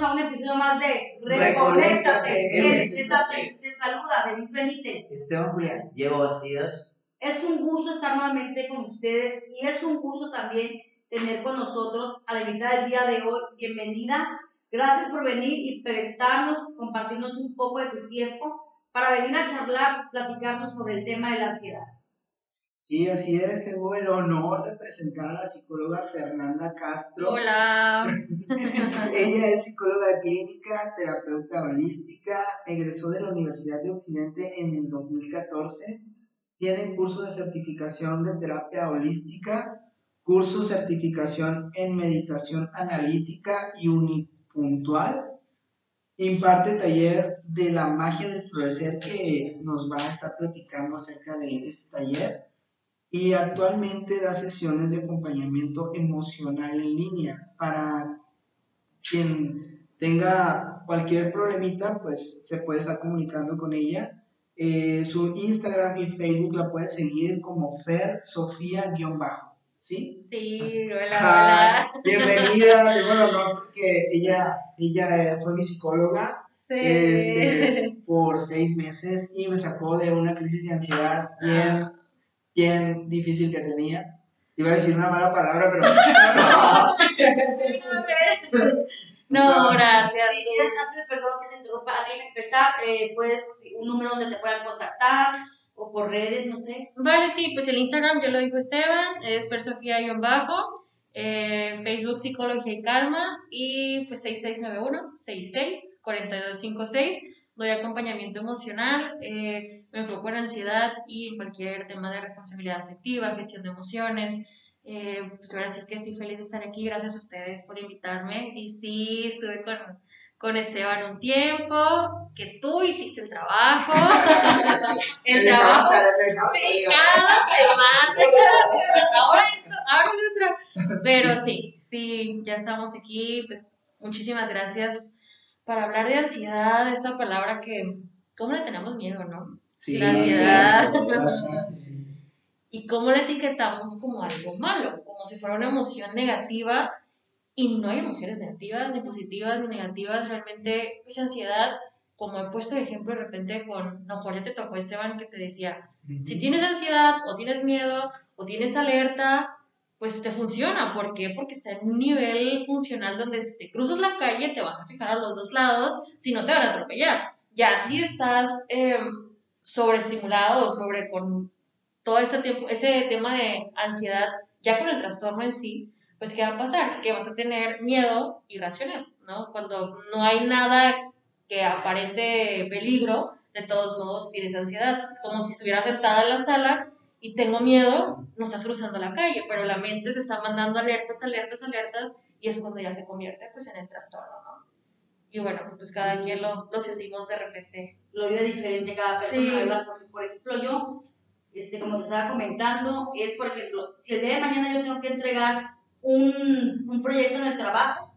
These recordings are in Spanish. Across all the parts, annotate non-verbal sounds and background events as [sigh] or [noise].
bienvenidos a un episodio más de Reconéctate. Te, te saluda Denise Benítez. Esteban Julián. Diego Bastidas. Es un gusto estar nuevamente con ustedes y es un gusto también tener con nosotros a la invitada del día de hoy. Bienvenida. Gracias por venir y prestarnos, compartirnos un poco de tu tiempo para venir a charlar, platicarnos sobre el tema de la ansiedad. Sí, así es. Tengo el honor de presentar a la psicóloga Fernanda Castro. Hola. [laughs] Ella es psicóloga clínica, terapeuta holística, egresó de la Universidad de Occidente en el 2014. Tiene curso de certificación de terapia holística, curso certificación en meditación analítica y unipuntual. Imparte taller de la magia del florecer que nos va a estar platicando acerca de este taller y actualmente da sesiones de acompañamiento emocional en línea para quien tenga cualquier problemita, pues se puede estar comunicando con ella. Eh, su Instagram y Facebook la puede seguir como Fer Sofía-bajo, ¿sí? Sí, hola, hola. bienvenida, tengo el honor porque ella, ella fue mi psicóloga este, por seis meses y me sacó de una crisis de ansiedad bien, ah bien difícil que tenía. Iba a decir una mala palabra, pero [laughs] no. gracias. Si quieres, antes, perdón que te interrumpa, antes de empezar, eh, puedes, un número donde te puedan contactar o por redes, no sé. Vale, sí, pues el Instagram, yo lo dijo Esteban, es persofía-bajo, eh, Facebook Psicología y Calma y pues 6691 66 4256 doy acompañamiento emocional, eh, me enfoco en ansiedad y en cualquier tema de responsabilidad afectiva, gestión de emociones. Eh, pues ahora sí que estoy feliz de estar aquí, gracias a ustedes por invitarme. Y sí, estuve con, con Esteban un tiempo, que tú hiciste el trabajo. [laughs] el trabajo. Sí, cada semana, cada [laughs] semana. Ahora esto, ahora lo otro. Pero sí, sí, ya estamos aquí. Pues muchísimas gracias para hablar de ansiedad, esta palabra que, ¿cómo le tenemos miedo, no? Sí, la ansiedad. [laughs] Sí, sí, y cómo la etiquetamos como algo malo, como si fuera una emoción negativa. Y no hay emociones negativas, ni positivas, ni negativas. Realmente, pues ansiedad, como he puesto de ejemplo de repente con, no, ya te tocó Esteban que te decía, si tienes ansiedad o tienes miedo o tienes alerta, pues te funciona. ¿Por qué? Porque está en un nivel funcional donde si te cruzas la calle te vas a fijar a los dos lados, si no te van a atropellar. Ya si estás eh, sobreestimulado o sobre con todo este, tiempo, este tema de ansiedad, ya con el trastorno en sí, pues ¿qué va a pasar? Que vas a tener miedo irracional, ¿no? Cuando no hay nada que aparente peligro, de todos modos tienes ansiedad. Es como si estuvieras sentada en la sala y tengo miedo, no estás cruzando la calle, pero la mente te está mandando alertas, alertas, alertas, y es cuando ya se convierte pues en el trastorno, ¿no? Y bueno, pues cada quien lo, lo sentimos de repente. Lo vive diferente cada persona, Porque, por ejemplo, yo, este, como te estaba comentando, es, por ejemplo, si el día de mañana yo tengo que entregar un, un proyecto en el trabajo,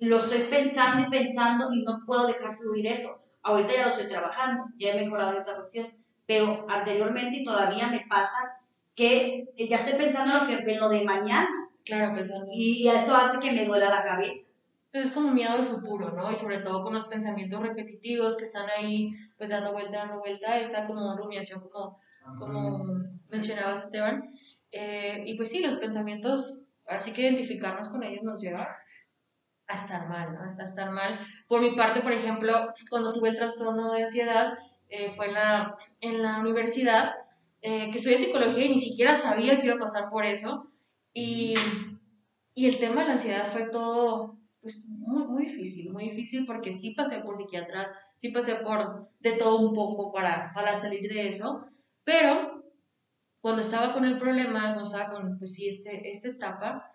lo estoy pensando y pensando y no puedo dejar fluir eso. Ahorita ya lo estoy trabajando, ya he mejorado esta cuestión pero anteriormente y todavía me pasa que ya estoy pensando en lo, que, en lo de mañana. Claro, pensando. Y eso hace que me duela la cabeza. Es como miedo al futuro, ¿no? Y sobre todo con los pensamientos repetitivos que están ahí, pues dando vuelta, dando vuelta, esta como rumiación, como, como mencionabas, Esteban. Eh, y pues sí, los pensamientos, así que identificarnos con ellos nos lleva a estar mal, ¿no? A estar mal. Por mi parte, por ejemplo, cuando tuve el trastorno de ansiedad, eh, fue en la, en la universidad, eh, que estudié psicología y ni siquiera sabía que iba a pasar por eso. Y, y el tema de la ansiedad fue todo, pues, muy, muy difícil, muy difícil porque sí pasé por psiquiatra, sí pasé por de todo un poco para, para salir de eso, pero cuando estaba con el problema, cuando estaba con, pues sí, este, esta etapa,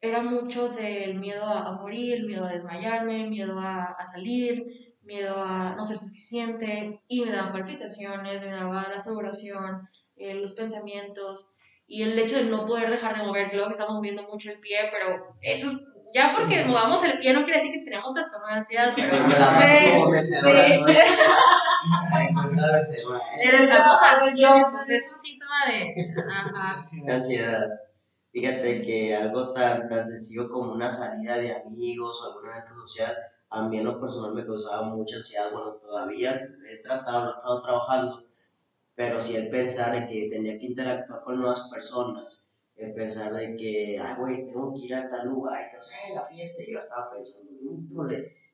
era mucho del miedo a, morir, miedo a desmayarme, miedo a, a salir, miedo a no ser suficiente y me daban palpitaciones, me daba la sudoración, eh, los pensamientos y el hecho de no poder dejar de mover, creo que estamos moviendo mucho el pie, pero eso es, ya porque movamos el pie no quiere decir que tenemos trastorno de ansiedad, pero pero estamos ansiosos, es un síntoma de ansiedad. Fíjate que algo tan, tan sencillo como una salida de amigos o algún evento social, a mí en lo personal me causaba mucha ansiedad. Bueno, todavía he tratado, he estado trabajando, pero si el pensar de que tenía que interactuar con nuevas personas, el pensar de que, ah, güey, tengo que ir a tal lugar, entonces, eh, la fiesta, yo estaba pensando,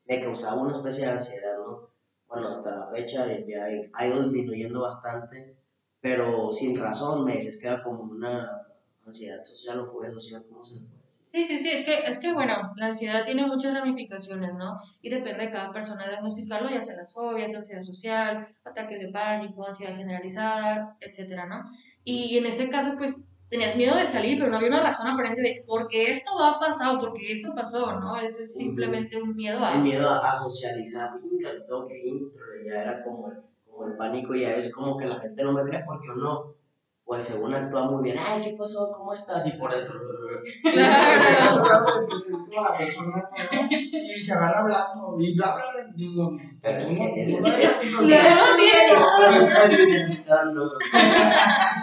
me causaba una especie de ansiedad, ¿no? Bueno, hasta la fecha ya ha ido disminuyendo bastante, pero sin razón me queda como una ansiedad social o fue social, ¿cómo se puede Sí, sí, sí, es que, es que bueno, la ansiedad tiene muchas ramificaciones, ¿no? Y depende de cada persona diagnosticarlo, ya sea las fobias, ansiedad social, ataques de pánico, ansiedad generalizada, etcétera, ¿no? Y en este caso, pues, tenías miedo de salir, pero no había una razón aparente de por qué esto va a pasar o por qué esto pasó, ¿no? Es simplemente un miedo a... El miedo a, socializar, tengo que ir, ya era como el, como el pánico y a veces como que la gente no me cree porque o no pues según actúa muy bien, ay, ¿qué pasó? ¿Cómo estás? Y por dentro. [laughs] Claro. y se agarra hablando y bla, bla, bla. Pero es que eres.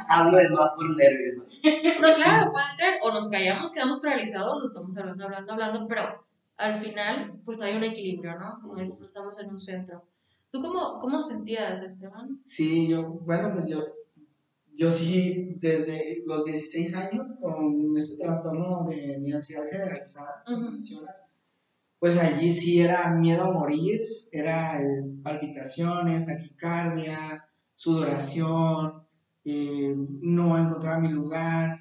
Hablo de más por nervios. No, claro, puede ser. O nos callamos, quedamos paralizados, o estamos hablando, hablando, hablando, pero al final, pues hay un equilibrio, ¿no? estamos en un centro. ¿Tú cómo, cómo sentías, Esteban? Sí, yo, bueno, pues yo yo sí, desde los 16 años, con este trastorno de, ansiedad generalizada, mencionas, pues allí sí era miedo a morir, era palpitaciones, taquicardia, sudoración, eh, no encontraba mi lugar,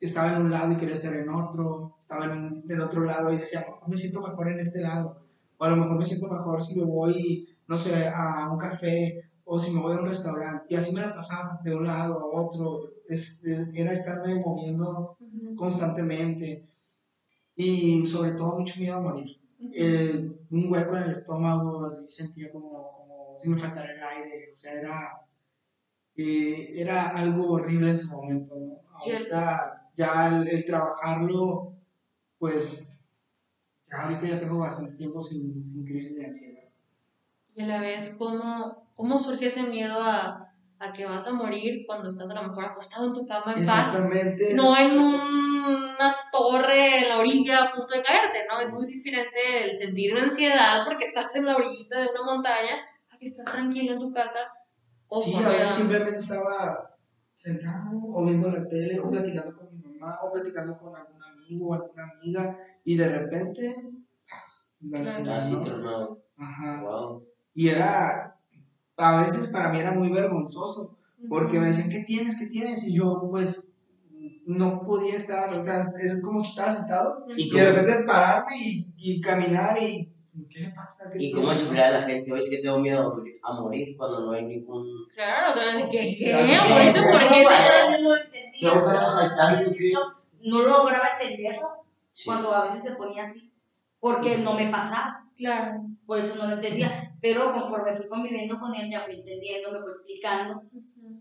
estaba en un lado y quería estar en otro, estaba en el otro lado y decía, me siento mejor en este lado, o a lo mejor me siento mejor si me voy, no sé, a un café o si me voy a un restaurante. Y así me la pasaba de un lado a otro. Es, era estarme moviendo constantemente. Y sobre todo mucho miedo a morir. un hueco en el estómago, así sentía como, como si me faltara el aire. O sea, era, eh, era algo horrible en ese momento. Ahorita ya el, trabajarlo, pues ya ahorita ya tengo bastante tiempo sin, sin crisis de ansiedad. Y a la vez, ¿cómo, ¿Cómo surge ese miedo a, a que vas a morir cuando estás a lo mejor acostado en tu cama en paz? No en una torre en la orilla a punto de caerte, ¿no? Es muy diferente el sentir ansiedad porque estás en la orillita de una montaña a que estás tranquilo en tu casa. O sí, a veces simplemente estaba sentado o viendo la tele o platicando con mi mamá o platicando con algún amigo o alguna amiga y de repente... La ansiedad, ¿no? Ajá. Wow. Y era a veces para mí era muy vergonzoso, porque me decían, ¿qué tienes? ¿Qué tienes? Y yo, pues, no podía estar, o sea, es como si estaba sentado y, de repente pararme y, y, caminar y... ¿Qué le pasa? ¿Y cómo explicar a la gente? Hoy es que tengo miedo a morir cuando no hay ningún... Claro, ¿qué? ¿Qué? No lograba entenderlo cuando a veces se ponía así, porque no me pasaba. Claro. Por eso no lo entendía. Pero conforme fui conviviendo con él, ya fui entendiendo, me fui explicando.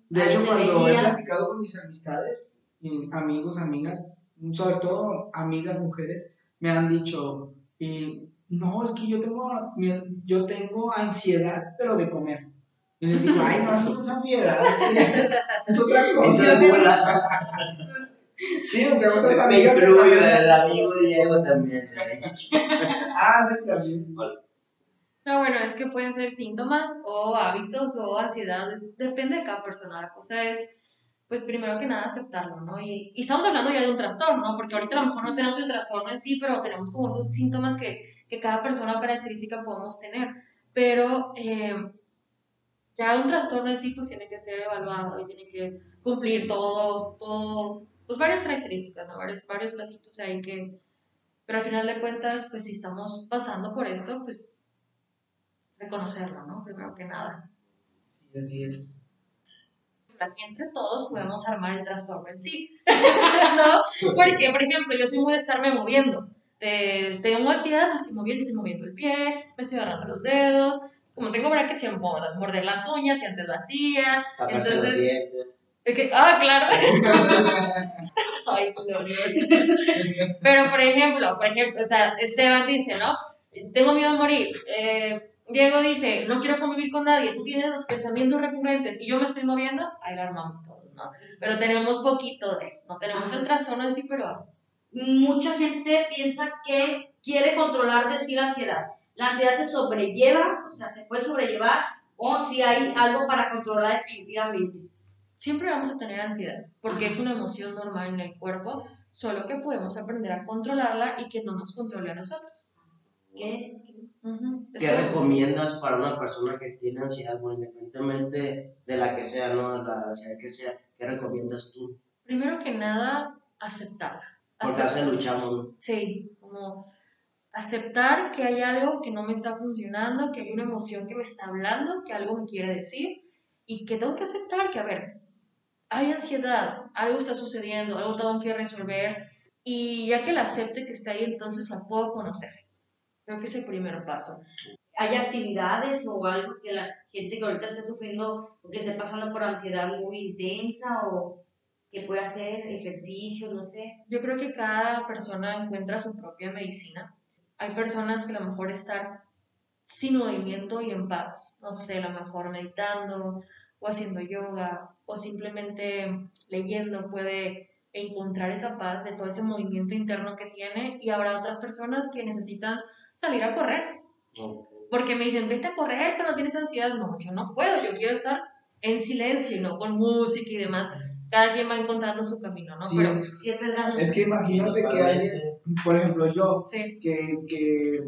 De hecho, cuando he platicado con mis amistades, amigos, amigas, sobre todo amigas mujeres, me han dicho, no, es que yo tengo, yo tengo ansiedad, pero de comer. Y les digo, ay, no, eso no es ansiedad, es, es otra [laughs] cosa. [laughs] Sí, tengo otras amigas. Me incluyo, el amigo Diego también. [laughs] ah, sí, también. No, bueno, es que pueden ser síntomas o hábitos o ansiedades, depende de cada persona. La cosa es, pues primero que nada, aceptarlo, ¿no? Y, y, estamos hablando ya de un trastorno, ¿no? Porque ahorita a lo mejor no tenemos el trastorno en sí, pero tenemos como esos síntomas que, que cada persona característica podemos tener. Pero eh, ya un trastorno en sí, pues tiene que ser evaluado y tiene que cumplir todo, todo pues varias características, ¿no? Varios, varios pasitos ahí que, pero al final de cuentas, pues si estamos pasando por esto, pues reconocerlo, ¿no? Primero que nada. Sí, así es. Aquí entre todos podemos armar el trastorno en sí, [laughs] ¿no? Porque, por ejemplo, yo soy muy de estarme moviendo. Eh, tengo ansiedad, me estoy moviendo, estoy moviendo el pie, me estoy agarrando los dedos. Como tengo brackets, se morder las uñas y antes lo hacía. Entonces, ah, claro. [laughs] Ay, no, [laughs] Pero, por ejemplo, por ejemplo, o sea, Esteban dice, ¿no? Tengo miedo a morir. Eh, Diego dice, no quiero convivir con nadie. Tú tienes los pensamientos recurrentes y yo me estoy moviendo. Ahí la armamos todo. ¿no? Pero tenemos poquito de, no tenemos el trastorno de sí, pero... Mucha gente piensa que quiere controlar de sí la ansiedad. La ansiedad se sobrelleva, o sea, se puede sobrellevar, o si hay algo para controlar definitivamente. Siempre vamos a tener ansiedad, porque es una emoción normal en el cuerpo, solo que podemos aprender a controlarla y que no nos controle a nosotros. ¿Qué? Ujú. Es ¿Qué como- recomiendas para una persona que tiene ansiedad, bueno, independientemente de la que sea, no, la ansiedad que sea, qué recomiendas tú? Primero que nada, aceptarla. Porque a veces luchamos, ¿no? Sí, como aceptar que hay algo que no me está funcionando, que hay una emoción que me está hablando, que algo me quiere decir y que tengo que aceptar que, a ver, hay ansiedad, algo está sucediendo, algo tengo que resolver y ya que la acepte que está ahí, entonces la puedo conocer. Creo que es el primer paso. ¿Hay actividades o algo que la gente que ahorita esté sufriendo o que esté pasando por ansiedad muy intensa o que pueda hacer ejercicio, no sé? Yo creo que cada persona encuentra su propia medicina. Hay personas que a lo mejor están sin movimiento y en paz, no sé, a lo mejor meditando o haciendo yoga o simplemente leyendo puede encontrar esa paz de todo ese movimiento interno que tiene y habrá otras personas que necesitan salir a correr porque me dicen, vete a correr, pero no tienes ansiedad. No, yo no puedo, yo quiero estar en silencio y no con música y demás. Cada quien va encontrando su camino, ¿no? Sí, pero, es- Sí, es verdad. Es que imagínate que alguien, por ejemplo, yo, sí. que, que,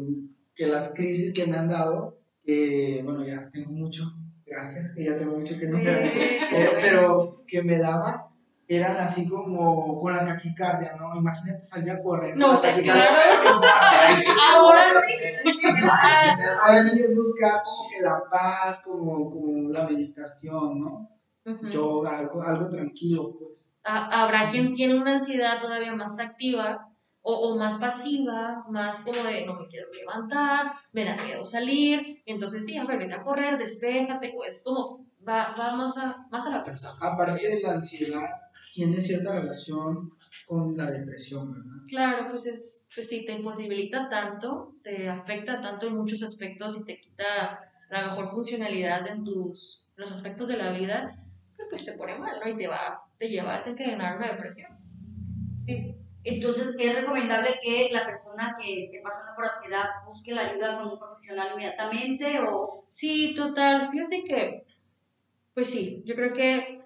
que las crisis que me han dado, que bueno, ya tengo mucho, gracias, que ya tengo mucho que no me [laughs] Eh, Eh, pero que me daban eran así como con la taquicardia, ¿no? Imagínate salir a correr. No, taquicardia. [laughs] Sí. Ahora sí. Ahí es buscar como que la paz, como, como la meditación, ¿no? Ujú. Yoga, algo, algo tranquilo, pues. Ha- Habrá quien tiene una ansiedad todavía más activa o, o más pasiva, más como de no me quiero levantar, me da miedo salir, entonces sí, a ver, vete a correr, despéjate, pues como va, va más, a, más a la persona. Aparte de la ansiedad, tiene cierta relación con la depresión, ¿verdad? Claro, pues es, pues sí, te imposibilita tanto, te afecta tanto en muchos aspectos y te quita la mejor funcionalidad en tus, los aspectos de la vida, que pues te pone mal, ¿no? Y te va, te lleva a desencadenar una depresión. Sí. Entonces, es recomendable que la persona que esté pasando por ansiedad busque la ayuda con un profesional inmediatamente o Sí, total. Fíjate que, pues sí, yo creo que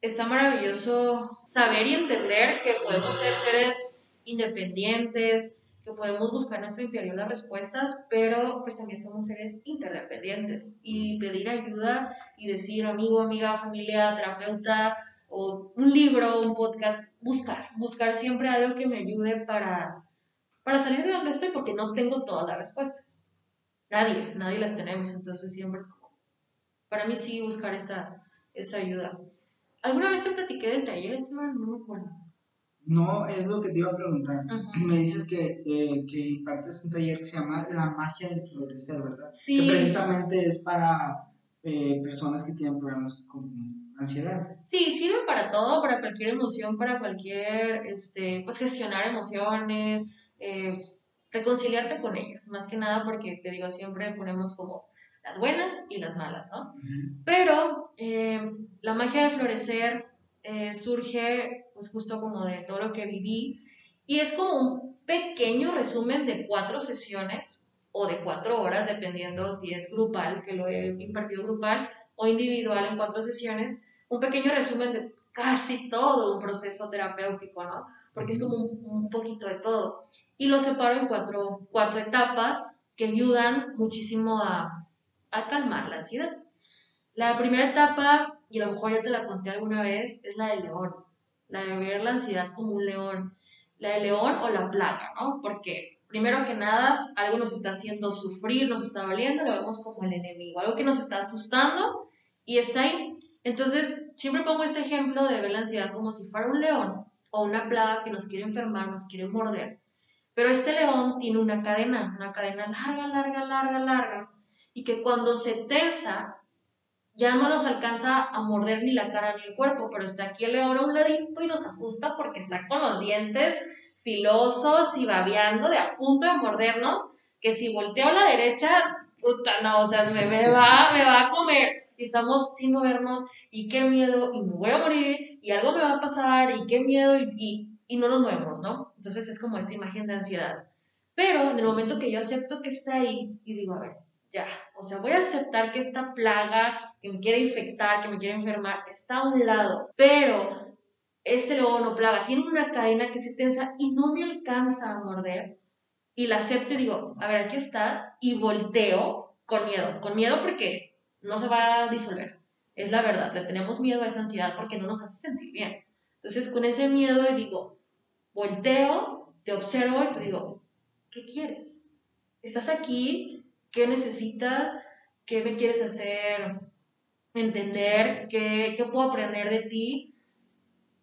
está maravilloso saber y entender que podemos ser seres independientes, que podemos buscar en nuestro interior las respuestas, pero pues también somos seres interdependientes y pedir ayuda y decir amigo, amiga, familia, terapeuta o un libro, un podcast, buscar, buscar siempre algo que me ayude para, para salir de donde estoy porque no tengo todas las respuestas. Nadie, nadie las tenemos, entonces siempre es como, para mí sí buscar esta, esta ayuda. ¿Alguna vez te platiqué del taller, Esteban? No me acuerdo. No, es lo que te iba a preguntar. Me dices que, eh, que impartes un taller que se llama La magia del florecer, ¿verdad? Que Sí, precisamente es para eh, personas que tienen problemas con ansiedad. sí, sirve para todo, para cualquier emoción, para cualquier, este, pues gestionar emociones, eh, reconciliarte con ellas, más que nada porque, te digo, siempre ponemos como las buenas y las malas, ¿no? Pero eh, la magia de florecer eh, surge pues justo como de todo lo que viví y es como un pequeño resumen de cuatro sesiones o de cuatro horas, dependiendo si es grupal, que lo he impartido grupal, o individual en cuatro sesiones, un pequeño resumen de casi todo un proceso terapéutico, ¿no? Porque es como un, un poquito de todo. Y lo separo en cuatro, cuatro etapas que ayudan muchísimo a, a calmar la ansiedad. La primera etapa, y a lo mejor ya te la conté alguna vez, es la del león. La de ver la ansiedad como un león. La del león o la plaga, ¿no? Porque primero que nada, algo nos está haciendo sufrir, nos está doliendo, lo vemos como el enemigo, algo que nos está asustando y está ahí. Entonces, siempre pongo este ejemplo de ver la ansiedad como si fuera un león o una plaga que nos quiere enfermar, nos quiere morder. Pero este león tiene una cadena, una cadena larga, larga, larga, larga, y que cuando se tensa, ya no nos alcanza a morder ni la cara ni el cuerpo, pero está aquí el león a un ladito y nos asusta porque está con los dientes filosos y babeando de a punto de mordernos, que si volteo a la derecha, puta, no, o sea, me, me va, me va a comer. Y estamos sin movernos y qué miedo, y me voy a morir, y algo me va a pasar, y qué miedo, y, y, y no nos movemos, ¿no? Entonces es como esta imagen de ansiedad. Pero en el momento que yo acepto que está ahí y digo, a ver, o sea, voy a aceptar que esta plaga que me quiere infectar, que me quiere enfermar, está a un lado, pero este león o plaga tiene una cadena que se tensa y no me alcanza a morder, y la acepto y digo, a ver, aquí estás, y volteo con miedo, con miedo porque no se va a disolver. Es la verdad, le tenemos miedo a esa ansiedad porque no nos hace sentir bien. Entonces, con ese miedo digo, volteo, te observo y te digo, ¿qué quieres? Estás aquí, ¿qué necesitas? ¿Qué me quieres hacer entender? ¿Qué, qué puedo aprender de ti?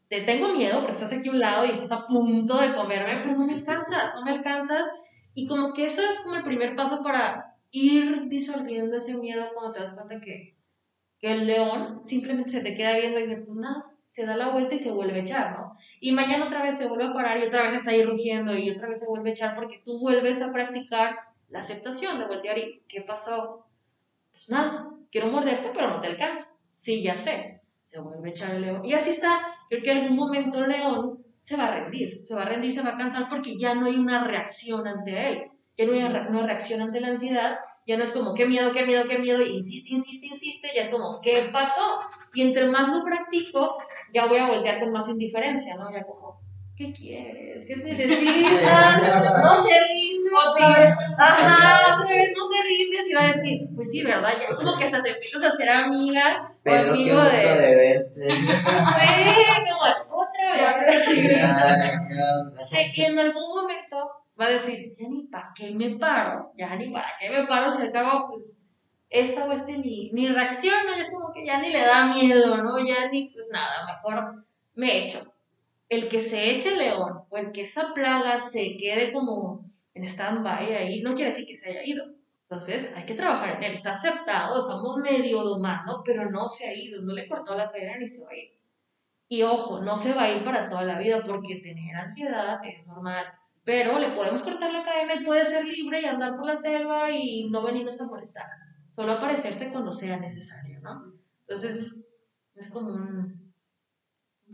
Te tengo miedo porque estás aquí a un lado y estás a punto de comerme, pero no me alcanzas, no me alcanzas. Y como que eso es como el primer paso para ir disolviendo ese miedo cuando te das cuenta que, que el león simplemente se te queda viendo y dice, pues nada, se da la vuelta y se vuelve a echar, ¿no? Y mañana otra vez se vuelve a parar y otra vez está ahí rugiendo y otra vez se vuelve a echar porque tú vuelves a practicar la aceptación de voltear y ¿qué pasó? Pues nada, quiero morderte pero no te alcanzo. Sí, ya sé. Se vuelve a echar el león. Y así está. Creo que en algún momento el león se va a rendir, se va a rendir, se va a cansar porque ya no hay una reacción ante él, ya no hay una reacción ante la ansiedad, ya no es como qué miedo, qué miedo, qué miedo, insiste, insiste, insiste, ya es como ¿qué pasó? Y entre más lo practico, ya voy a voltear con más indiferencia, ¿no? Ya como, ¿qué quieres? ¿Qué necesitas? No te rindes. Ajá, otra vez no te rindes y va a decir, pues sí, ¿verdad? Ya como que hasta te empiezas a hacer amiga Pero o amigo de... de verte. [laughs] Sí, como otra vez. [laughs] Sí. Sí, y en algún momento va a decir, ya ni para qué me paro, ya ni para qué me paro, si al cabo, pues, esta o este ni, ni reacciona, es como que ya ni le da miedo, ¿no? Ya ni, pues nada, mejor me echo. El que se eche el león o el que esa plaga se quede como en stand-by ahí, no quiere decir que se haya ido. Entonces, hay que trabajar en él. Está aceptado, estamos medio domando, pero no se ha ido, no le cortó la cadena ni se va a ir. Y ojo, no se va a ir para toda la vida porque tener ansiedad es normal. Pero le podemos cortar la cadena y puede ser libre y andar por la selva y no venirnos a molestar. Solo aparecerse cuando sea necesario, ¿no? Entonces, es como un...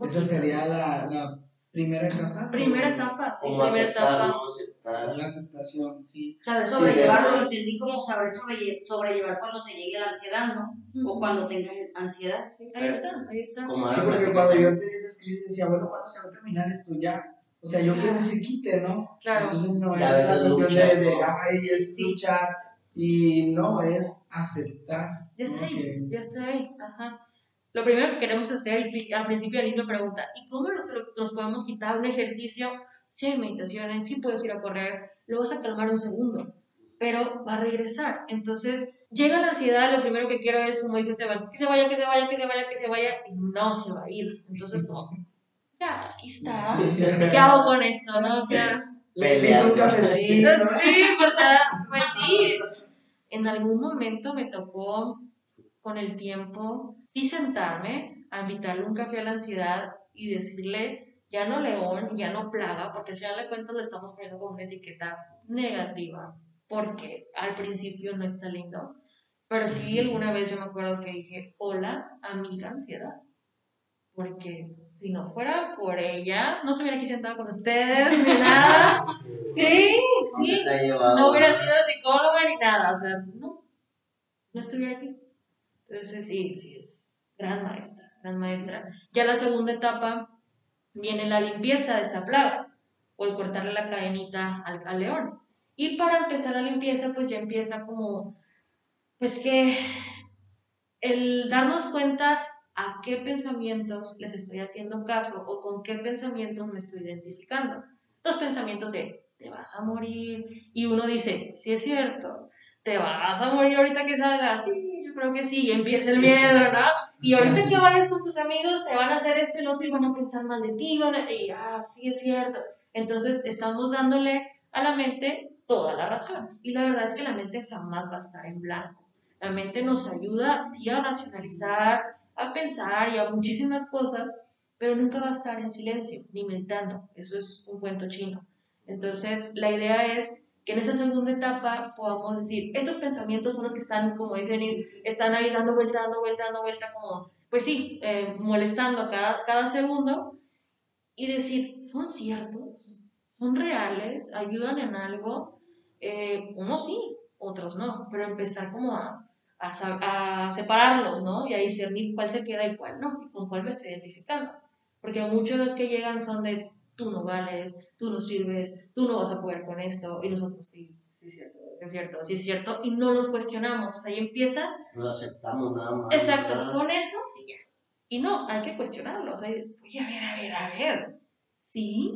Esa sería la, la primera etapa. Primera etapa, sí, Como primera etapa. aceptar. La aceptación, sí. Saber Sí, sobrellevarlo, ¿verdad? lo entendí como saber sobrelle- sobrellevar cuando te llegue la ansiedad, ¿no? O cuando tengas ansiedad. Ahí está, ahí está. Como Sí, porque cuando yo tenía esas crisis decía, bueno, ¿cuándo se va a terminar esto ya? O sea, yo quiero que se quite, ¿no? Claro. Entonces no Ya es ves, la cuestión lucha, de, de, ay, es Sí. luchar. Y no, es aceptar. Ya está ahí, Que- ya está ahí. Ajá. Lo primero que queremos hacer, y al principio Alice me pregunta, ¿y cómo nos, nos podemos quitar un ejercicio? Si hay meditaciones, si puedes ir a correr, lo vas a calmar un segundo, pero va a regresar. Entonces, llega la ansiedad, lo primero que quiero es, como dice Esteban, que se vaya, que se vaya, que se vaya, que se vaya, y no se va a ir. Entonces, como, ya, aquí está. ¿Qué hago con esto, no? Ya. Un cafecito. [laughs] Sí, pues, pues sí. En algún momento me tocó, con el tiempo, sí sentarme a invitarle un café a la ansiedad y decirle, ya no león, ya no plaga, porque al final de cuentas lo estamos poniendo como una etiqueta negativa, porque al principio no está lindo. Pero sí, alguna vez yo me acuerdo que dije, hola, amiga ansiedad. Porque si no fuera por ella, no estuviera aquí sentada con ustedes ni nada. [laughs] Sí, ¿Dónde sí. No hubiera sido psicóloga ni nada. O sea, no. No estuviera aquí. Entonces, sí, sí, es gran maestra, gran maestra. Ya la segunda etapa viene la limpieza de esta plaga o el cortarle la cadenita al, león. Y para empezar la limpieza, pues ya empieza como, pues que el darnos cuenta a qué pensamientos les estoy haciendo caso o con qué pensamientos me estoy identificando. Los pensamientos de te vas a morir y uno dice, sí es cierto, te vas a morir ahorita que salgas, yo creo que sí, y empieza el miedo, ¿no? Y ahorita que vayas con tus amigos te van a hacer esto y lo otro y van a pensar mal de ti, van a, y ah, sí es cierto. Entonces estamos dándole a la mente toda la razón. Y la verdad es que la mente jamás va a estar en blanco. La mente nos ayuda, sí, a racionalizar, a pensar y a muchísimas cosas, pero nunca va a estar en silencio, ni meditando. Eso es un cuento chino. Entonces, la idea es que en esa segunda etapa podamos decir, estos pensamientos son los que están, como dice Denise, están ahí dando vuelta, dando vuelta, dando vuelta, como pues sí, eh, molestando cada, cada segundo y decir, ¿son ciertos? ¿Son reales? ¿Ayudan en algo? Eh, unos sí, otros no, pero empezar como a, a, a, separarlos, ¿no? Y a discernir cuál se queda y cuál no, y con cuál me estoy identificando. Porque muchos de los que llegan son de, tú no vales, tú no sirves, tú no vas a poder con esto, y nosotros sí, sí es cierto, es cierto, sí es cierto, y no los cuestionamos, o sea, ahí empieza... No aceptamos nada más. Exacto, nada. son esos y ya. Y no, hay que cuestionarlos, hay, oye, a ver, a ver, a ver, ¿sí?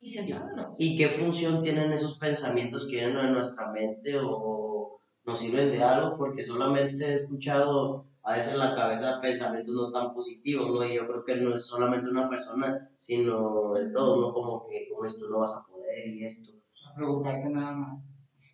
Y sentarnos. ¿Y qué función tienen esos pensamientos que vienen en nuestra mente o nos sirven de algo? Porque solamente he escuchado a veces en la cabeza pensamientos no tan positivos, ¿no? Y yo creo que no es solamente una persona, sino de todo, ¿no? Como que con esto no vas a poder y esto. A preocuparte nada más.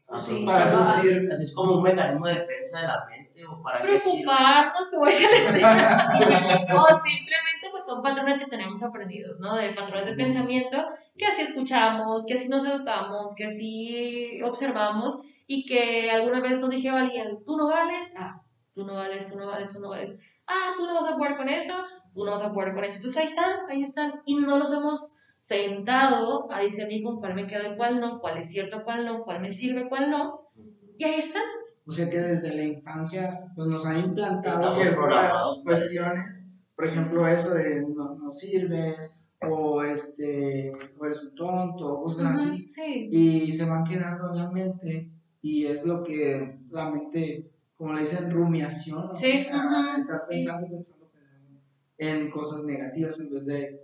Ah, Sí. Para eso ah, sirve. así es como un mecanismo de defensa de la mente o para preocuparnos que voy a [laughs] o simplemente pues son patrones que tenemos aprendidos, ¿no? De patrones de pensamiento que así escuchamos, que así nos educamos, que así observamos y que alguna vez nos dije a alguien, tú no vales, ah, tú no vales, tú no vales, tú no vales, ah, tú no vas a poder con eso, tú no vas a poder con eso. Entonces ahí están, ahí están y no los hemos sentado a discernir con cuál me quedo y cuál no, cuál es cierto, cuál no, cuál me sirve, cuál no. Y ahí están. O sea que desde la infancia pues, nos han implantado ciertas cuestiones. Por ejemplo, eso de no, no sirves, o este, o eres un tonto, o cosas así. Sí. Y se van quedando en la mente, y es lo que la mente, como le dicen, rumiación. ¿no? Sí, A- ajá, Estar sí. pensando, pensando, pensando en cosas negativas en vez de,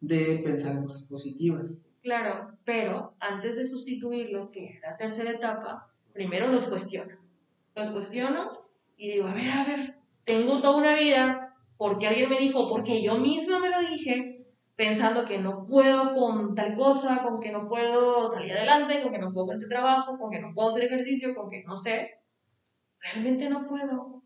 de pensar en cosas positivas. Claro, pero antes de sustituirlos, que es la tercera etapa, primero los cuestiono. Los cuestiono y digo, a ver, a ver, tengo toda una vida porque alguien me dijo, porque yo misma me lo dije, pensando que no puedo con tal cosa, con que no puedo salir adelante, con que no puedo con ese trabajo, con que no puedo hacer ejercicio, con que no sé. Realmente no puedo.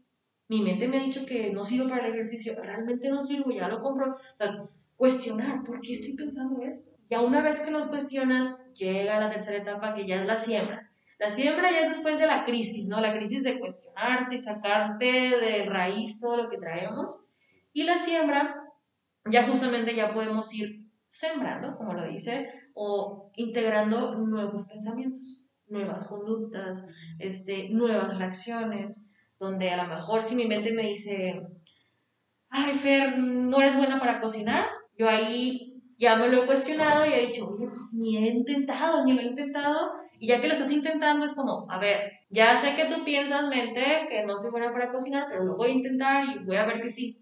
Mi mente me ha dicho que no sirvo para el ejercicio, realmente no sirvo, ya lo compro. O sea, cuestionar, ¿por qué estoy pensando esto? Ya una vez que los cuestionas, llega la tercera etapa que ya es la siembra. La siembra ya es después de la crisis, ¿no? La crisis de cuestionarte y sacarte de raíz todo lo que traemos. Y la siembra, ya justamente ya podemos ir sembrando, como lo dice, o integrando nuevos pensamientos, nuevas conductas, este, nuevas reacciones, donde a lo mejor si mi mente me dice, ay Fer, no eres buena para cocinar, yo ahí ya me lo he cuestionado y he dicho, oye, pues ni he intentado, ni lo he intentado, y ya que lo estás intentando es como, a ver, ya sé que tú piensas, mente, que no soy buena para cocinar, pero lo voy a intentar y voy a ver que sí.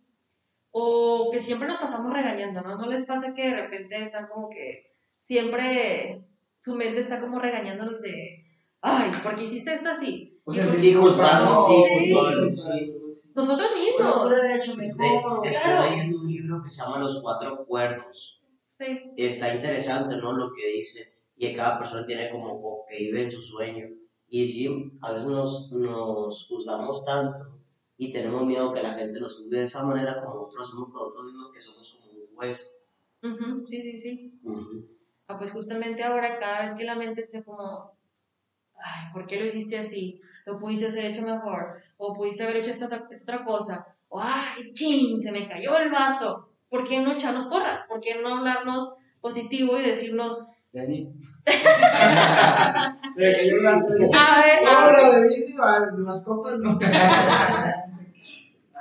O que siempre nos pasamos regañando, ¿no? ¿No les pasa que de repente están como que siempre su mente está como regañándonos de, ay, ¿por qué hiciste esto así? O sea, Sí, juzgarnos, sí, Sí. juzgarnos, sí. Nosotros Lo mismos. pude haber hecho mejor. estoy Claro. leyendo un libro que se llama Los Cuatro Cuernos. Sí. está interesante, ¿no? Lo que dice, y cada persona tiene como, que vive en su sueño. Y sí, a veces nos, nos juzgamos tanto y tenemos miedo que la gente nos juzgue de esa manera como nosotros con nosotros mismos, que somos como un hueso. Ujú, Sí, sí, sí. Ujú. Ah, pues justamente ahora, cada vez que la mente esté como, ay, ¿por qué lo hiciste así? Lo pudiste haber hecho mejor, o pudiste haber hecho esta, otra- esta otra cosa, o ay, chin, se me cayó el vaso. ¿Por qué no echarnos porras? ¿Por qué no hablarnos positivo y decirnos, hago. [laughs] a ver, las copas no. [laughs]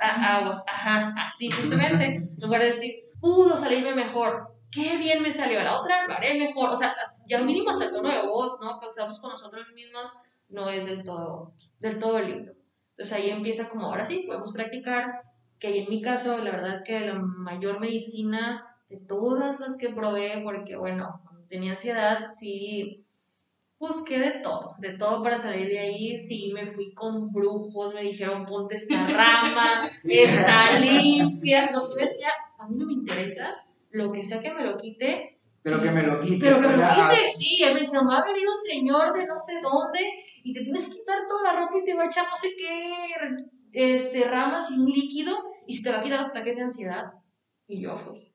a, a vos, ajá, así justamente, en lugar de decir, pudo salirme mejor, qué bien me salió, la otra lo haré mejor, o sea, ya mínimo hasta el tono de voz, ¿no? Que usamos con nosotros mismos, no es del todo, del todo lindo. Entonces ahí empieza como, ahora sí, podemos practicar, que en mi caso, la verdad es que la mayor medicina de todas las que probé, porque bueno, cuando tenía ansiedad, sí, busqué de todo, de todo para salir de ahí, sí, me fui con brujos, me dijeron, ponte esta rama, [laughs] está limpia, no, yo decía, a mí no me interesa, lo que sea que me lo quite, Pero que me lo quite. pero que me lo quite, sí, él me dijeron, va a venir un señor de no sé dónde y te tienes que quitar toda la ropa y te va a echar no sé qué este, ramas y un líquido y se te va a quitar los ataques de ansiedad. Y yo fui.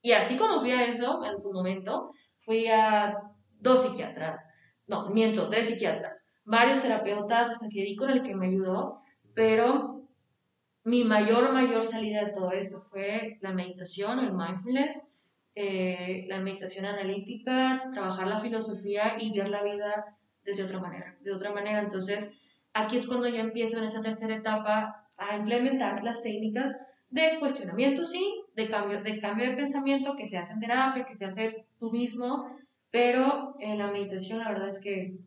Y así como fui a eso, en su momento, fui a dos psiquiatras, no, miento, tres psiquiatras, varios terapeutas, hasta que di con el que me ayudó, pero mi mayor, mayor salida de todo esto fue la meditación, el mindfulness, eh, la meditación analítica, trabajar la filosofía y ver la vida desde otra manera, de otra manera. Entonces, aquí es cuando yo empiezo en esta tercera etapa a implementar las técnicas de cuestionamiento, sí, de cambio, de cambio de pensamiento que se hace en terapia, que se hace tú mismo, pero en la meditación la verdad es que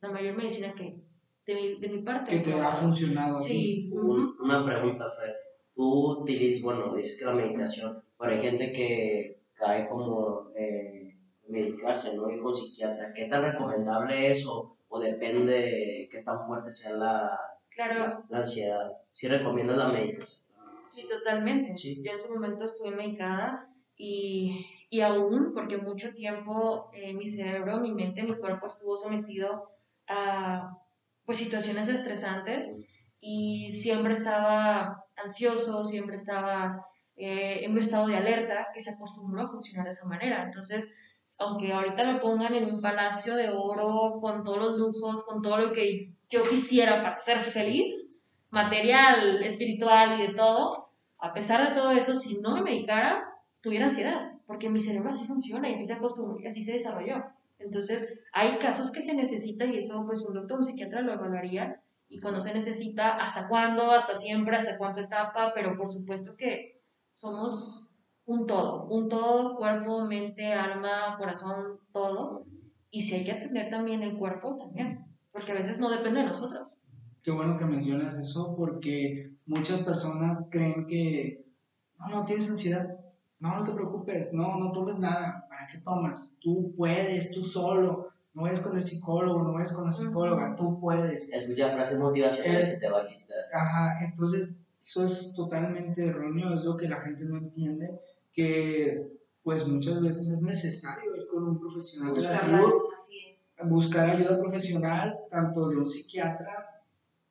la mayor medicina que de mi, de mi parte. Que te ha funcionado. Sí. Una pregunta, Fer. Tú utilizas, bueno, dices que la meditación, pero hay gente que cae como eh, medicarse, ¿no? Ir con psiquiatra. ¿Qué tan recomendable es o, o depende qué tan fuerte sea la, claro. la ansiedad? ¿Sí recomiendas la medicación? Sí, totalmente. Sí. Yo en ese momento estuve medicada y, y aún, porque mucho tiempo eh, mi cerebro, mi mente, mi cuerpo estuvo sometido a pues, situaciones estresantes y siempre estaba ansioso, siempre estaba eh, en un estado de alerta que se acostumbró a funcionar de esa manera. Entonces, aunque ahorita me pongan en un palacio de oro con todos los lujos, con todo lo que yo quisiera para ser feliz, material, espiritual y de todo, a pesar de todo esto, si no me medicara, tuviera ansiedad, porque mi cerebro así funciona y así se acostumbró y así se desarrolló. Entonces, hay casos que se necesitan y eso, pues, un doctor, un psiquiatra lo evaluaría y cuando se necesita, hasta cuándo, hasta siempre, hasta cuánta etapa, pero por supuesto que somos un todo, un todo, cuerpo, mente, alma, corazón, todo. Y si hay que atender también el cuerpo, también, porque a veces no depende de nosotros. Qué bueno que mencionas eso porque muchas personas creen que no, no tienes ansiedad, no, no te preocupes, no, no tomes nada, ¿para qué tomas? Tú puedes, tú solo, no vayas con el psicólogo, no vayas con la psicóloga, tú puedes. Escucha frases motivacionales y te va a quitar. Ajá, entonces eso es totalmente erróneo, es lo que la gente no entiende, que pues muchas veces es necesario ir con un profesional de la salud, es. buscar ayuda profesional, tanto de un psiquiatra,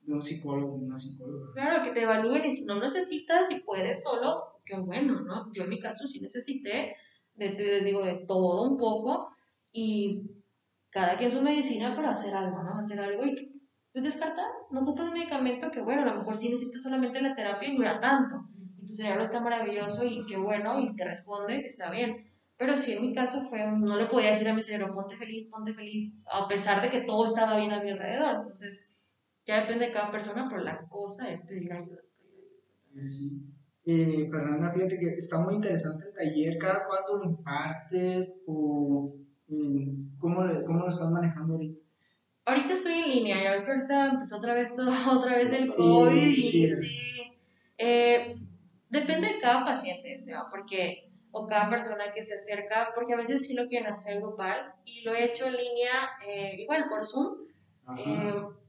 de un psicólogo, de una psicóloga. Claro, que te evalúen y si no necesitas, si puedes solo, qué bueno, ¿no? Yo en mi caso sí necesité, de, les digo, de todo un poco y cada quien su medicina para hacer algo, ¿no? Hacer algo y pues descartar, no ocupas un medicamento que, bueno, a lo mejor sí necesitas solamente la terapia y dura tanto. Y tu cerebro está maravilloso y qué bueno y te responde, está bien. Pero sí, en mi caso fue, no le podía decir a mi cerebro, ponte feliz, ponte feliz, a pesar de que todo estaba bien a mi alrededor. Entonces, ya depende de cada persona, pero la cosa es pedir ayuda. Sí. Eh, Fernanda, fíjate que está muy interesante el taller. ¿Cada cuándo lo impartes o eh, cómo, le- cómo lo estás manejando ahorita? Ahorita estoy en línea, ya ves que ahorita empezó otra vez todo, [laughs] otra vez el Sí, COVID y sí. sí. Eh, depende de cada paciente, Esteban, porque, o cada persona que se acerca, porque a veces sí lo quieren hacer grupal y lo he hecho en línea, eh, igual por Zoom,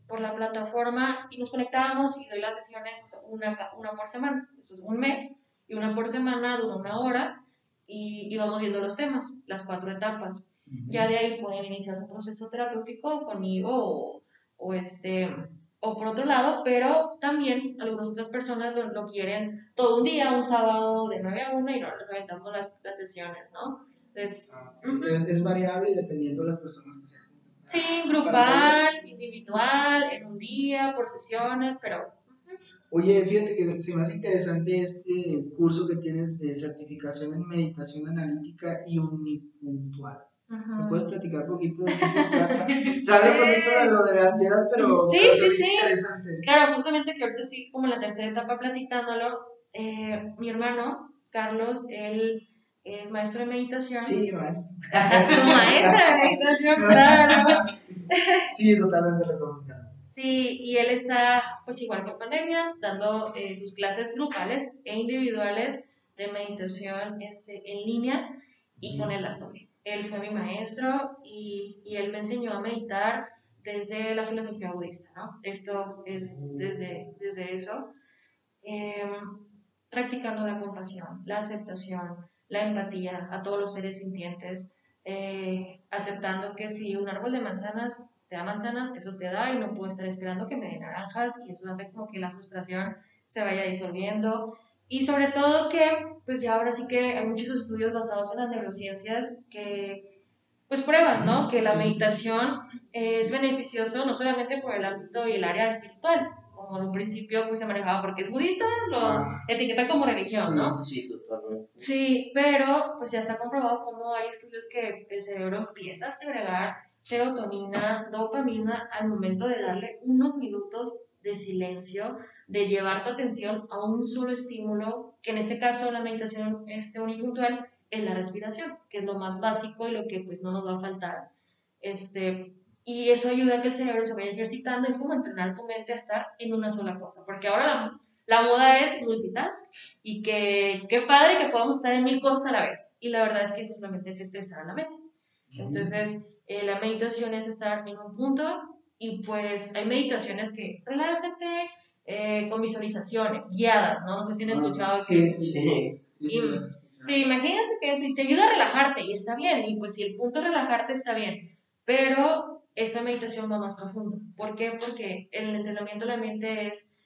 por la plataforma y nos conectábamos y doy las sesiones o sea, una, una por semana, eso es un mes, y una por semana dura una hora y, y vamos viendo los temas, las cuatro etapas. Ya de ahí pueden iniciar su proceso terapéutico conmigo o, o este o por otro lado, pero también algunas otras personas lo, lo quieren todo un día, un sábado de 9 a 1 y no les aventamos las, las sesiones, ¿no? Entonces, Ah, es, es variable dependiendo de las personas que se juntan. Sí, grupal, individual, en un día, por sesiones, pero Oye, fíjate que se me hace interesante este curso que tienes de certificación en meditación analítica y unipuntual. ujú. ¿Me puedes platicar un poquito de qué se [laughs] trata? Sale un poquito de lo de la ansiedad, pero Sí, pero sí, sí. interesante. Claro, justamente que ahorita sí, como en la tercera etapa platicándolo, eh, mi hermano, Carlos, él es maestro de meditación. Sí, maestro. Su maestra de meditación, [laughs] claro. [laughs] Sí, totalmente recomendado. Sí, y él está, pues igual por pandemia, dando eh, sus clases grupales e individuales de meditación este, en línea y con él las tomé. Él fue mi maestro y, y él me enseñó a meditar desde la filosofía budista, ¿no? Esto es desde, desde eso. Em, practicando la compasión, la aceptación, la empatía a todos los seres sintientes, eh, aceptando que si un árbol de manzanas te da manzanas, eso te da y no puedo estar esperando que me dé naranjas y eso hace como que la frustración se vaya disolviendo. Y sobre todo que, pues ya ahora sí que hay muchos estudios basados en las neurociencias que, pues prueban, ¿no? Que la meditación es beneficioso no solamente por el ámbito y el área espiritual, como en un principio pues se manejaba porque es budista, lo Ah. etiqueta como religión, ¿no? Sí, totalmente. Sí, pero pues ya está comprobado cómo hay estudios que el cerebro empieza a segregar serotonina, dopamina al momento de darle unos minutos de silencio, de llevar tu atención a un solo estímulo, que en este caso la meditación este unipuntual es la respiración, que es lo más básico y lo que pues no nos va a faltar. Este, y eso ayuda a que el cerebro se vaya ejercitando, es como entrenar tu mente a estar en una sola cosa, porque ahora la, la moda es multitask y que qué padre que podamos estar en mil cosas a la vez. Y la verdad es que simplemente es estresar a la mente. Entonces, eh, la meditación es estar en un punto y pues hay meditaciones que relájate eh, con visualizaciones guiadas, ¿no? No sé si han escuchado. Ah, Sí, que- sí, sí. Sí. Sí, escuchado. Sí, imagínate que si te ayuda a relajarte y está bien, y pues si el punto es relajarte está bien, pero esta meditación va más profundo. ¿Por qué? Porque el entrenamiento de la mente es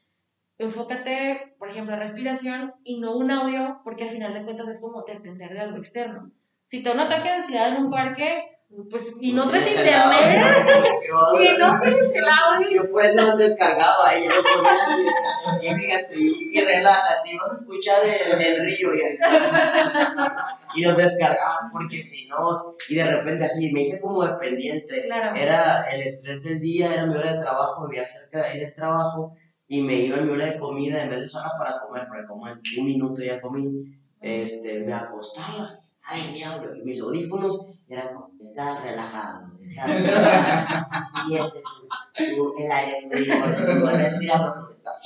enfócate, por ejemplo, a respiración y no un audio, porque al final de cuentas es como depender de algo externo. Si te da un ataque de ansiedad en un parque, pues y no traes tienes el internet, y no [laughs] tienes el audio, Yo por eso no descargaba y yo lo ponía así, decía, y fíjate, y, y relájate, y vas a escuchar el, el río y, y lo descargaba porque si no, y de repente así, me hice como dependiente, Claro. era el estrés del día, era mi hora de trabajo, vivía cerca de ahí del trabajo, y me iba en mi hora de comida, en vez de usarla para comer, porque como en un minuto ya comí, este, me acostaba, ay, mi audio, y mis audífonos, era como, estás relajado, estás relajado, [laughs] siente tu, tu- el aire fluir por tu pulmón, respira por tu estómago.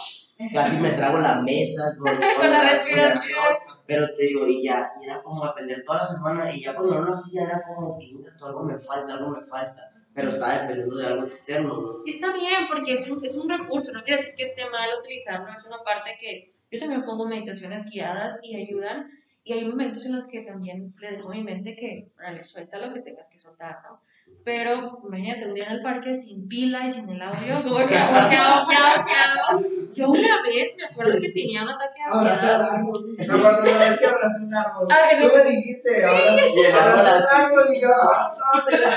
Casi me trago la mesa con, con [laughs] la respiración. pero te digo, y ya, y era como depender toda la semana, y ya cuando no lo hacía era como que "Ingato, algo me falta, algo me falta, pero estaba dependiendo de algo externo, ¿no? Está bien, porque es un, es un recurso, no quiere decir que esté mal utilizarlo, es una parte que yo también pongo meditaciones guiadas y ayudan, y hay momentos en los que también le dejo a mi mente que, le suelta lo que tengas que soltar, ¿no? Pero imagínate un día en el parque sin pila y sin el audio, [laughs] como que, ¿qué hago, qué hago, qué hago, qué hago? Yo una vez me acuerdo que tenía un ataque de Abrazar ansiedad. árbol. Me acuerdo una vez que abracé un árbol. Ah, Tú me dijiste, abraza Y el árbol abraza así. un árbol y yo, abrázame.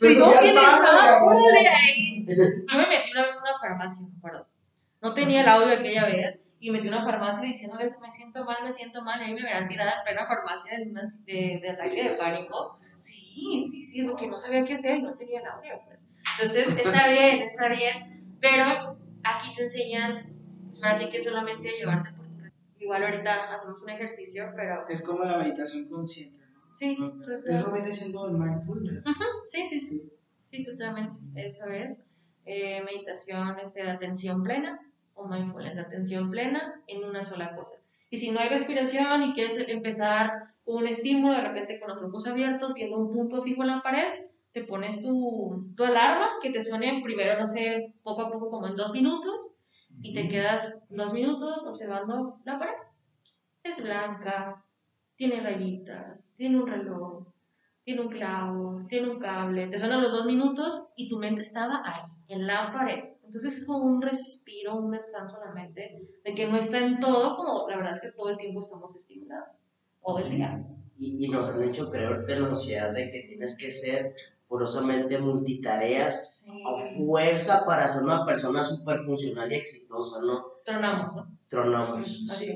Me [laughs] Sí. Yo me metí una vez en una farmacia, me acuerdo. No tenía el audio aquella vez y metí una farmacia diciéndoles me siento mal, me siento mal, y ahí me verán tirada en plena farmacia de, una, de, de ataque de pánico. Sí, sí, sí, porque no sabía qué hacer, no tenía el audio, pues. Entonces, está bien, está bien, pero aquí te enseñan, ahora sí que solamente a llevarte por tu Igual ahorita hacemos un ejercicio, pero Es como la meditación consciente, ¿no? sí, Eso viene siendo el mindfulness. Sí, sí, sí. Sí, totalmente. Eso es eh, meditación este, de atención plena o mindfulness de atención plena en una sola cosa. Y si no hay respiración y quieres empezar con un estímulo, de repente con los ojos abiertos, viendo un punto fijo en la pared, te pones tu, tu alarma que te suene primero, no sé, poco a poco, como en dos minutos, y te quedas dos minutos observando la pared. Es blanca, tiene rayitas, tiene un reloj, tiene un clavo, tiene un cable, te suenan los dos minutos y tu mente estaba ahí, en la pared. Entonces es como un respiro, un descanso en la mente, de que no está en todo, como la verdad es que todo el tiempo estamos estimulados, todo el día. Y, y nos han hecho creerte la sociedad de que tienes que ser forzosamente multitareas Sí. a fuerza para ser una persona súper funcional y exitosa, ¿no? Tronamos, ¿no? Tronamos. Es.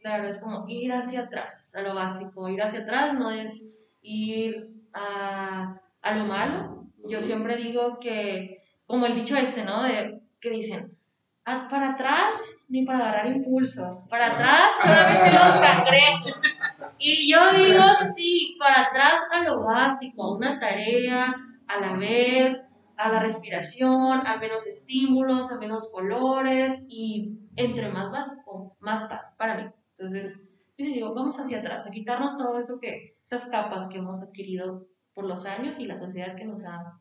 Claro, es como ir hacia atrás, a lo básico. Ir hacia atrás no es ir a, a lo malo. Yo siempre digo que, como el dicho este, ¿no? De, que dicen, "Ah, para atrás ni para agarrar impulso. Para atrás solamente los cangrejos. Y yo digo, sí, para atrás a lo básico, a una tarea a la vez, a la respiración, a menos estímulos, a menos colores y entre más básico, más paz para mí. Entonces, yo digo, vamos hacia atrás, a quitarnos todo eso que, esas capas que hemos adquirido por los años y la sociedad que nos ha,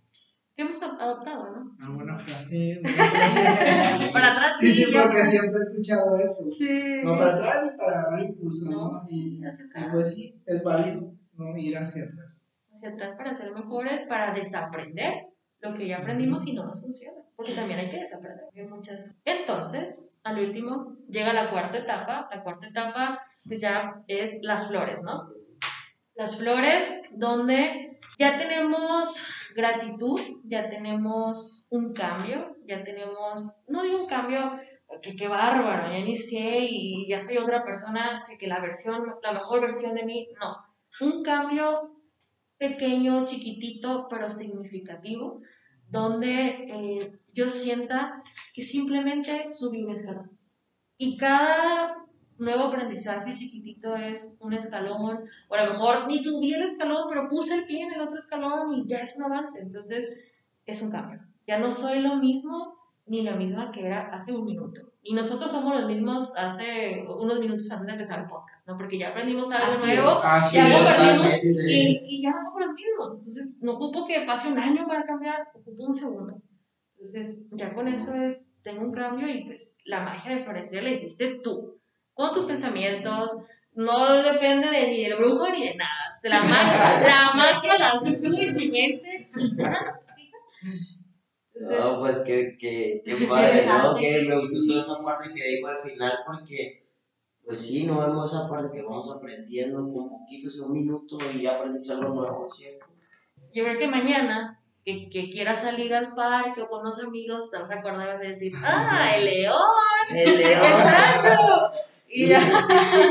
que hemos adoptado, ¿no? Una buena frase. [laughs] Para atrás Sí, sí, ya- porque siempre he escuchado eso. Sí. No para atrás y para dar impulso, ¿no? No, sí, Y, hacia y atrás. pues sí, es válido, ¿no? Ir hacia atrás. hacia atrás para ser mejores, para desaprender lo que ya aprendimos y no nos funciona, porque también hay que desaprender. Hay muchas. Entonces, al último, llega la cuarta etapa. La cuarta etapa, pues ya es las flores, ¿no? Las flores donde ya tenemos gratitud, ya tenemos un cambio, ya tenemos, no digo un cambio que qué bárbaro, ya inicié y ya soy otra persona, sé que la versión, la mejor versión de mí, no. Un cambio pequeño, chiquitito, pero significativo, donde eh, yo sienta que simplemente subí un escalón. Y cada nuevo aprendizaje chiquitito es un escalón, o a lo mejor ni subí el escalón, pero puse el pie en el otro escalón y ya es un avance. Entonces, es un cambio. Ya no soy lo mismo ni la misma que era hace un minuto. Y nosotros somos los mismos hace unos minutos antes de empezar el podcast, ¿no? Porque ya aprendimos algo nuevo, ya lo aprendimos y, y, ya no somos los mismos. Entonces, no ocupo que pase un año para cambiar, ocupo un segundo. Entonces, ya con eso es, tengo un cambio y pues la magia de florecer la hiciste tú, con tus pensamientos, no depende de ni del brujo ni de nada. La magia, la magia la haces tú en tu mente ya. no, pues que, que, que [laughs] padre, ¿no? Que me gustó toda esa parte que dijo al final porque, pues sí, no vemos esa parte que vamos aprendiendo con poquitos, un minuto y ya aprendes algo nuevo, ¿cierto? Yo creo que mañana que, que quieras salir al parque o con los amigos, te vas a acordar de decir, ¡ah, el león! ¡El león! ¡Exacto! Sí, sí, sí, sí.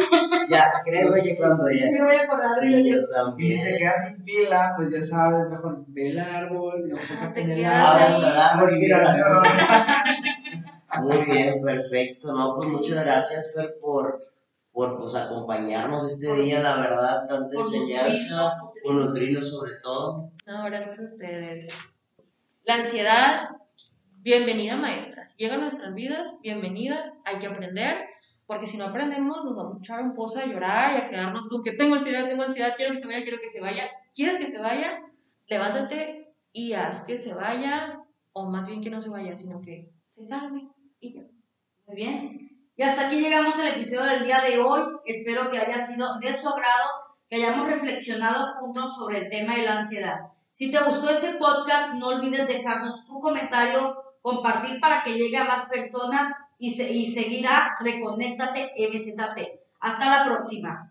Ya, [laughs] créeme que cuando ya. Sí, me voy a acordar Sí, yo Y si te también. quedas sin pila, pues ya sabes, mejor ve el árbol, y enfócate te en el árbol. ahí. Abrazo al árbol y Respiración. [laughs] Muy bien, perfecto. No, pues muchas gracias, Fer, por, por pues, acompañarnos este Por- día, la verdad, tanta enseñanza, por nutrirnos sobre todo. No, gracias a ustedes. La ansiedad, bienvenida maestra. Si llega a nuestras vidas, bienvenida, hay que aprender, porque si no aprendemos nos vamos a echar un pozo a llorar y a quedarnos con que tengo ansiedad, tengo ansiedad, quiero que se vaya, quiero que se vaya. ¿Quieres que se vaya? Levántate y haz que se vaya, o más bien que no se vaya, sino que se calme y ya. Muy bien. Y hasta aquí llegamos al episodio del día de hoy. Espero que haya sido de su agrado, que hayamos reflexionado juntos sobre el tema de la ansiedad. Si te gustó este podcast, no olvides dejarnos tu comentario, compartir para que llegue a más personas y, se, y seguirá Reconéctate MZT. Hasta la próxima.